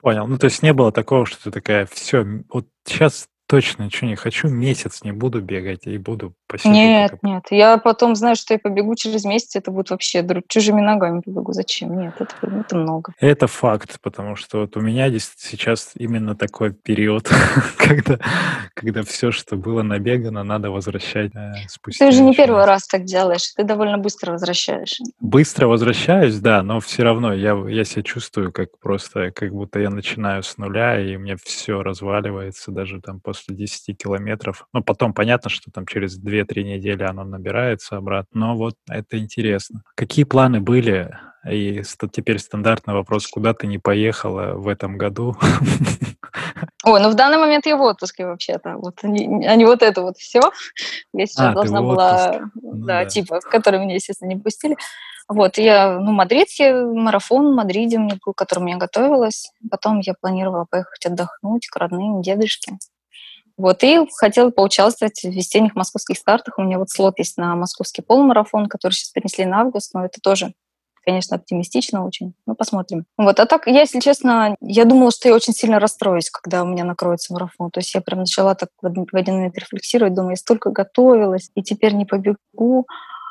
Понял. Ну, то есть не было такого, что ты такая, все, вот сейчас точно ничего не хочу, месяц не буду бегать и буду посижу. Нет, пока... нет. Я потом знаю, что я побегу через месяц, это будет вообще чужими ногами побегу. Зачем? Нет, это, это много. Это факт, потому что вот у меня здесь сейчас именно такой период, когда, когда все, что было набегано, надо возвращать э, спустя. Ты же не первый раз так делаешь, ты довольно быстро возвращаешь. Быстро возвращаюсь, да, но все равно я, я себя чувствую как просто, как будто я начинаю с нуля, и мне все разваливается даже там после после 10 километров. Ну, потом понятно, что там через 2-3 недели оно набирается обратно. Но вот это интересно. Какие планы были? И теперь стандартный вопрос, куда ты не поехала в этом году? Ой, ну в данный момент я в отпуске вообще-то, вот, а не вот это вот все. Я сейчас а, должна была, ну, да, да, типа, который меня, естественно, не пустили. Вот, я, ну, Мадрид, я, марафон в Мадриде мне был, к которому я готовилась. Потом я планировала поехать отдохнуть к родным, дедушке. Вот, и хотела поучаствовать в весенних московских стартах. У меня вот слот есть на московский полумарафон, который сейчас перенесли на август, но это тоже конечно, оптимистично очень. Ну, посмотрим. Вот, а так, я, если честно, я думала, что я очень сильно расстроюсь, когда у меня накроется марафон. То есть я прям начала так в один момент рефлексировать, думаю, я столько готовилась, и теперь не побегу.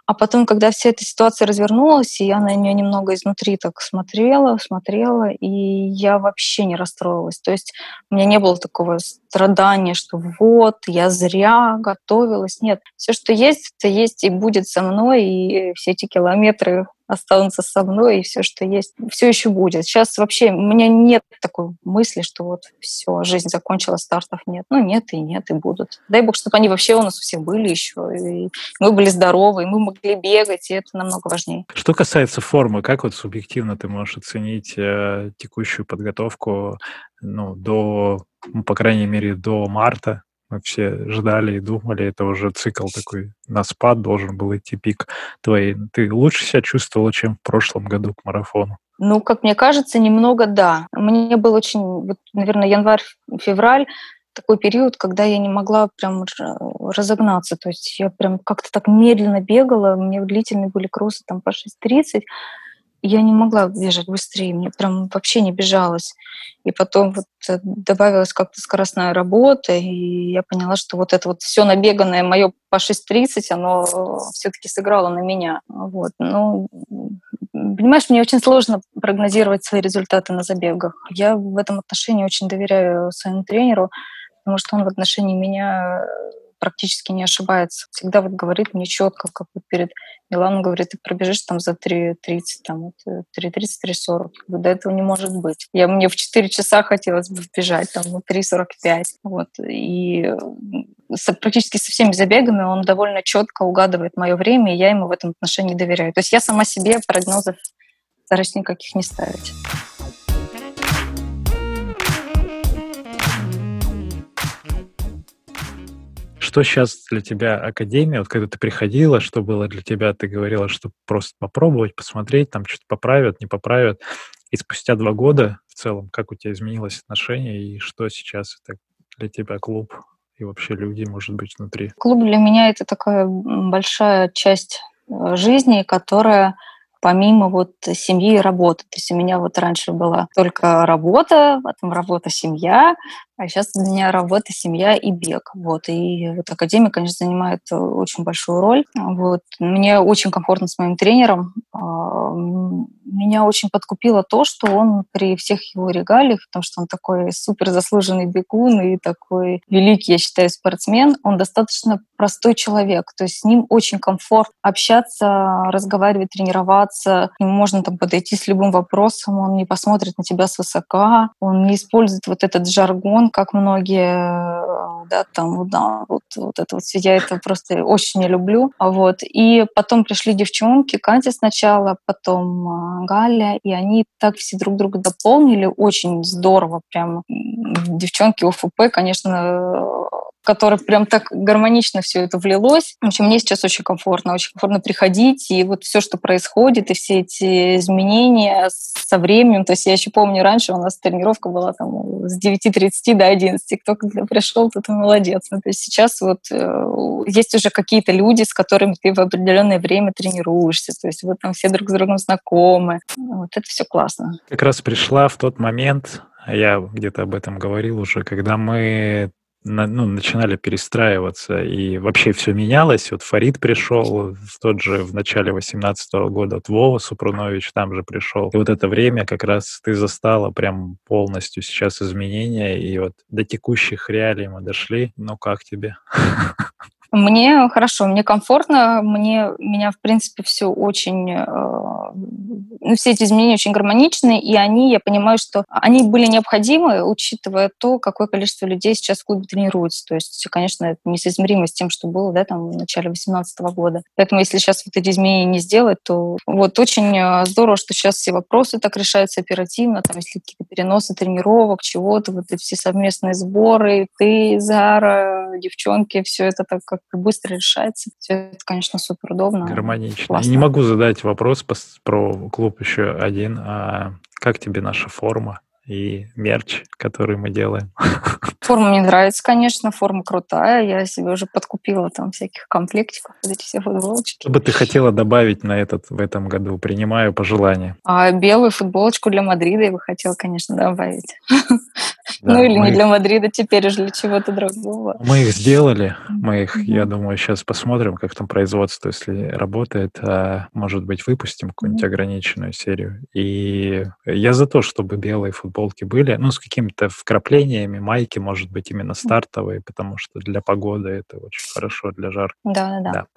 А потом, когда вся эта ситуация развернулась, и я на нее немного изнутри так смотрела, смотрела, и я вообще не расстроилась. То есть у меня не было такого страдания, что вот, я зря готовилась. Нет, все, что есть, это есть и будет со мной, и все эти километры останутся со мной, и все, что есть, все еще будет. Сейчас вообще у меня нет такой мысли, что вот все, жизнь закончилась, стартов нет. Ну, нет и нет, и будут. Дай бог, чтобы они вообще у нас у всех были еще, и мы были здоровы, и мы могли бегать, и это намного важнее. Что касается формы, как вот субъективно ты можешь оценить э, текущую подготовку ну, до, ну, по крайней мере, до марта мы все ждали и думали, это уже цикл такой на спад должен был идти пик твоей. Ты лучше себя чувствовала, чем в прошлом году к марафону? Ну, как мне кажется, немного да. Мне был очень, вот, наверное, январь-февраль, такой период, когда я не могла прям разогнаться. То есть я прям как-то так медленно бегала, у меня длительные были кроссы там по 6.30, я не могла бежать быстрее, мне прям вообще не бежалось. И потом вот э, добавилась как-то скоростная работа, и я поняла, что вот это вот все набеганное мое по 6.30, оно все-таки сыграло на меня. Вот. Ну, понимаешь, мне очень сложно прогнозировать свои результаты на забегах. Я в этом отношении очень доверяю своему тренеру, потому что он в отношении меня практически не ошибается. Всегда вот говорит мне четко, как вот перед Миланом говорит, ты пробежишь там за 3.30, там 3.30, 3.40. До этого не может быть. Я, мне в 4 часа хотелось бы бежать, там, ну, 3.45. Вот. И со, практически со всеми забегами он довольно четко угадывает мое время, и я ему в этом отношении доверяю. То есть я сама себе прогнозов стараюсь никаких не ставить. Что сейчас для тебя Академия? Вот когда ты приходила, что было для тебя? Ты говорила, что просто попробовать, посмотреть, там что-то поправят, не поправят. И спустя два года в целом, как у тебя изменилось отношение и что сейчас это для тебя клуб и вообще люди, может быть, внутри? Клуб для меня это такая большая часть э, жизни, которая помимо вот семьи и работы. То есть у меня вот раньше была только работа, потом работа, семья, а сейчас у меня работа, семья и бег. Вот. И вот академия, конечно, занимает э, очень большую роль. Вот. Мне очень комфортно с моим тренером. А, меня очень подкупило то, что он при всех его регалиях, потому что он такой супер заслуженный бегун и такой великий, я считаю, спортсмен, он достаточно простой человек. То есть с ним очень комфортно общаться, разговаривать, тренироваться. К нему можно там подойти с любым вопросом, он не посмотрит на тебя свысока, он не использует вот этот жаргон, как многие, э, да, там, да, вот, вот это вот, я это просто очень не люблю. Вот. И потом пришли девчонки, Катя сначала, потом э, Галя, и они так все друг друга дополнили, очень здорово прям. Девчонки УФП, конечно, которой прям так гармонично все это влилось. В общем, мне сейчас очень комфортно, очень комфортно приходить, и вот все, что происходит, и все эти изменения со временем, то есть я еще помню, раньше у нас тренировка была там с 9.30 до 11, кто когда пришел, тот и молодец. Ну, то есть сейчас вот э, есть уже какие-то люди, с которыми ты в определенное время тренируешься, то есть вот там все друг с другом знакомы. Вот это все классно. Как раз пришла в тот момент, я где-то об этом говорил уже, когда мы ну, начинали перестраиваться, и вообще все менялось. Вот Фарид пришел в тот же, в начале 18 года, вот Вова Супрунович там же пришел. И вот это время как раз ты застала прям полностью сейчас изменения, и вот до текущих реалий мы дошли. Ну, как тебе? Мне хорошо, мне комфортно, мне, меня, в принципе, все очень э, ну, все эти изменения очень гармоничны, и они, я понимаю, что они были необходимы, учитывая то, какое количество людей сейчас в клубе тренируется. То есть, конечно, это несоизмеримо с тем, что было да, там, в начале 2018 года. Поэтому если сейчас вот эти изменения не сделать, то вот очень э, здорово, что сейчас все вопросы так решаются оперативно, там, если какие-то переносы тренировок, чего-то, вот эти все совместные сборы, ты, Зара, девчонки, все это так как быстро решается. Все это, конечно, супер удобно. Гармонично. Классно. Не могу задать вопрос про клуб еще один. А как тебе наша форма и мерч, который мы делаем? Форма мне нравится, конечно, форма крутая. Я себе уже подкупила там всяких комплектиков, вот эти все футболочки. Что бы ты хотела добавить на этот в этом году? Принимаю пожелания. А белую футболочку для Мадрида я бы хотела, конечно, добавить. Да, ну или не их... для Мадрида, теперь уже для чего-то другого. Мы их сделали, мы их, mm-hmm. я думаю, сейчас посмотрим, как там производство, если работает, а, может быть, выпустим какую-нибудь mm-hmm. ограниченную серию. И я за то, чтобы белые футболки были, ну, с какими-то вкраплениями, майки, может быть, именно стартовые, потому что для погоды это очень хорошо, для жарки. Да, да, да.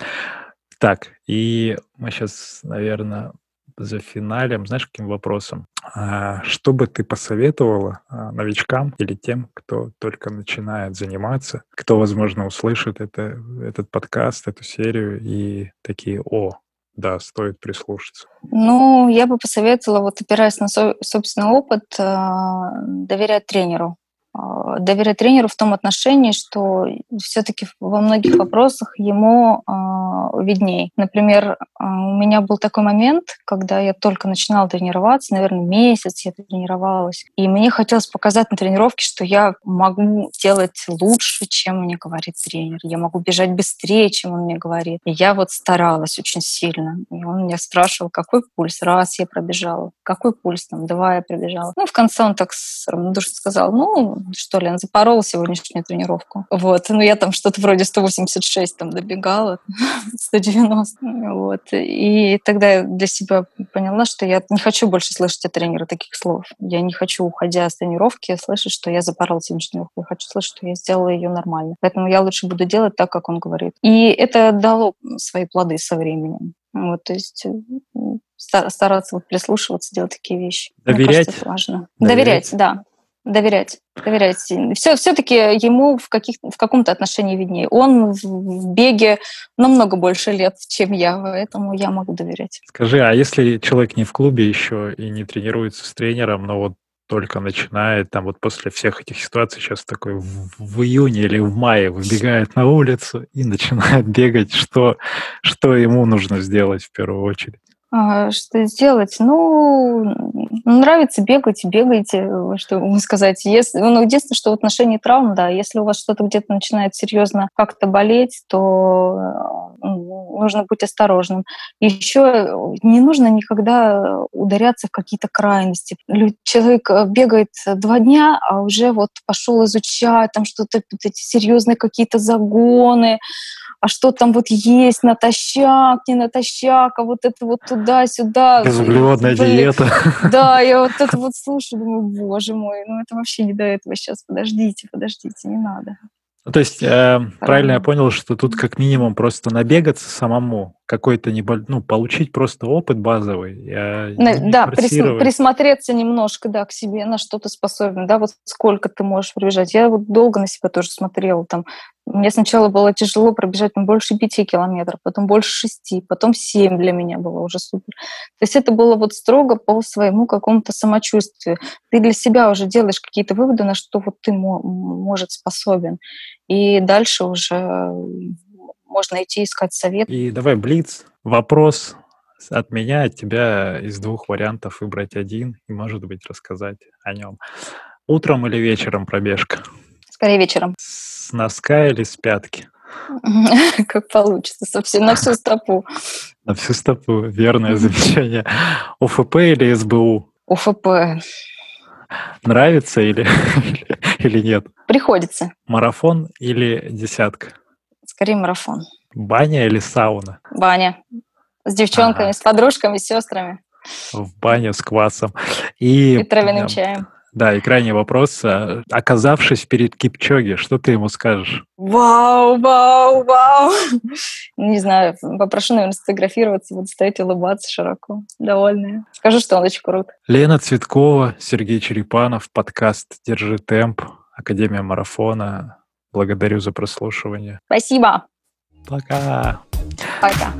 Так, и мы сейчас, наверное, за финалем, знаешь, каким вопросом? А, что бы ты посоветовала а, новичкам или тем, кто только начинает заниматься, кто, возможно, услышит это, этот подкаст, эту серию и такие, о, да, стоит прислушаться? Ну, я бы посоветовала, вот опираясь на собственный опыт, а, доверять тренеру. А, доверять тренеру в том отношении, что все-таки во многих вопросах ему э, видней. Например, э, у меня был такой момент, когда я только начинала тренироваться, наверное, месяц я тренировалась, и мне хотелось показать на тренировке, что я могу делать лучше, чем мне говорит тренер. Я могу бежать быстрее, чем он мне говорит. И я вот старалась очень сильно. И он меня спрашивал, какой пульс? Раз я пробежала. Какой пульс? Там, два я пробежала. Ну, в конце он так равнодушно сказал, ну, что ли, запорол сегодняшнюю тренировку. Вот, ну я там что-то вроде 186 там добегала, 190, вот. И тогда я для себя поняла, что я не хочу больше слышать от тренера таких слов. Я не хочу, уходя с тренировки, слышать, что я запорол сегодняшнюю тренировку. Я хочу слышать, что я сделала ее нормально. Поэтому я лучше буду делать так, как он говорит. И это дало свои плоды со временем. Вот, то есть стараться вот прислушиваться, делать такие вещи. Доверять? Мне кажется, это важно. Доверять, Доверять да. Доверять. Доверять. Все, все-таки ему в, каких, в каком-то отношении виднее. Он в, беге намного больше лет, чем я, поэтому я могу доверять. Скажи, а если человек не в клубе еще и не тренируется с тренером, но вот только начинает, там вот после всех этих ситуаций сейчас такой в, в июне или в мае выбегает на улицу и начинает бегать, что, что ему нужно сделать в первую очередь? А, что сделать? Ну, нравится бегать, бегайте, что могу сказать. Если, ну, единственное, что в отношении травм, да, если у вас что-то где-то начинает серьезно как-то болеть, то нужно быть осторожным. Еще не нужно никогда ударяться в какие-то крайности. Человек э, бегает два дня, а уже вот пошел изучать там что-то, эти серьезные какие-то загоны, а что там вот есть натощак, не натощак, а вот это вот туда-сюда. Безуглеводная Блин. диета. Да, я вот это вот слушаю, думаю, боже мой, ну это вообще не до этого сейчас, подождите, подождите, не надо. Ну, то есть, э, правильно я понял, что тут как минимум просто набегаться самому, какой-то небольшой, ну, получить просто опыт базовый. Э, да, присм- присмотреться немножко, да, к себе, на что ты способен, да, вот сколько ты можешь пробежать. Я вот долго на себя тоже смотрела, там, мне сначала было тяжело пробежать ну, больше пяти километров, потом больше шести, потом семь для меня было уже супер. То есть это было вот строго по своему какому-то самочувствию. Ты для себя уже делаешь какие-то выводы, на что вот ты может способен. И дальше уже можно идти искать совет. И давай блиц. Вопрос от меня, от тебя из двух вариантов выбрать один и, может быть, рассказать о нем. Утром или вечером пробежка? Скорее вечером. С носка или с пятки? Как получится, совсем на всю стопу. На всю стопу, верное замечание. УФП или СБУ? УФП. Нравится или, или нет? Приходится. Марафон или десятка? Скорее марафон. Баня или сауна? Баня. С девчонками, ага. с подружками, с сестрами. В баню с квасом. И, и травяным чаем. Да, и крайний вопрос. А, оказавшись перед Кипчоги, что ты ему скажешь? Вау, вау, вау! Не знаю, попрошу, наверное, сфотографироваться, буду стоять улыбаться широко, довольная. Скажу, что он очень крут. Лена Цветкова, Сергей Черепанов, подкаст «Держи темп», Академия марафона. Благодарю за прослушивание. Спасибо. Пока. Пока.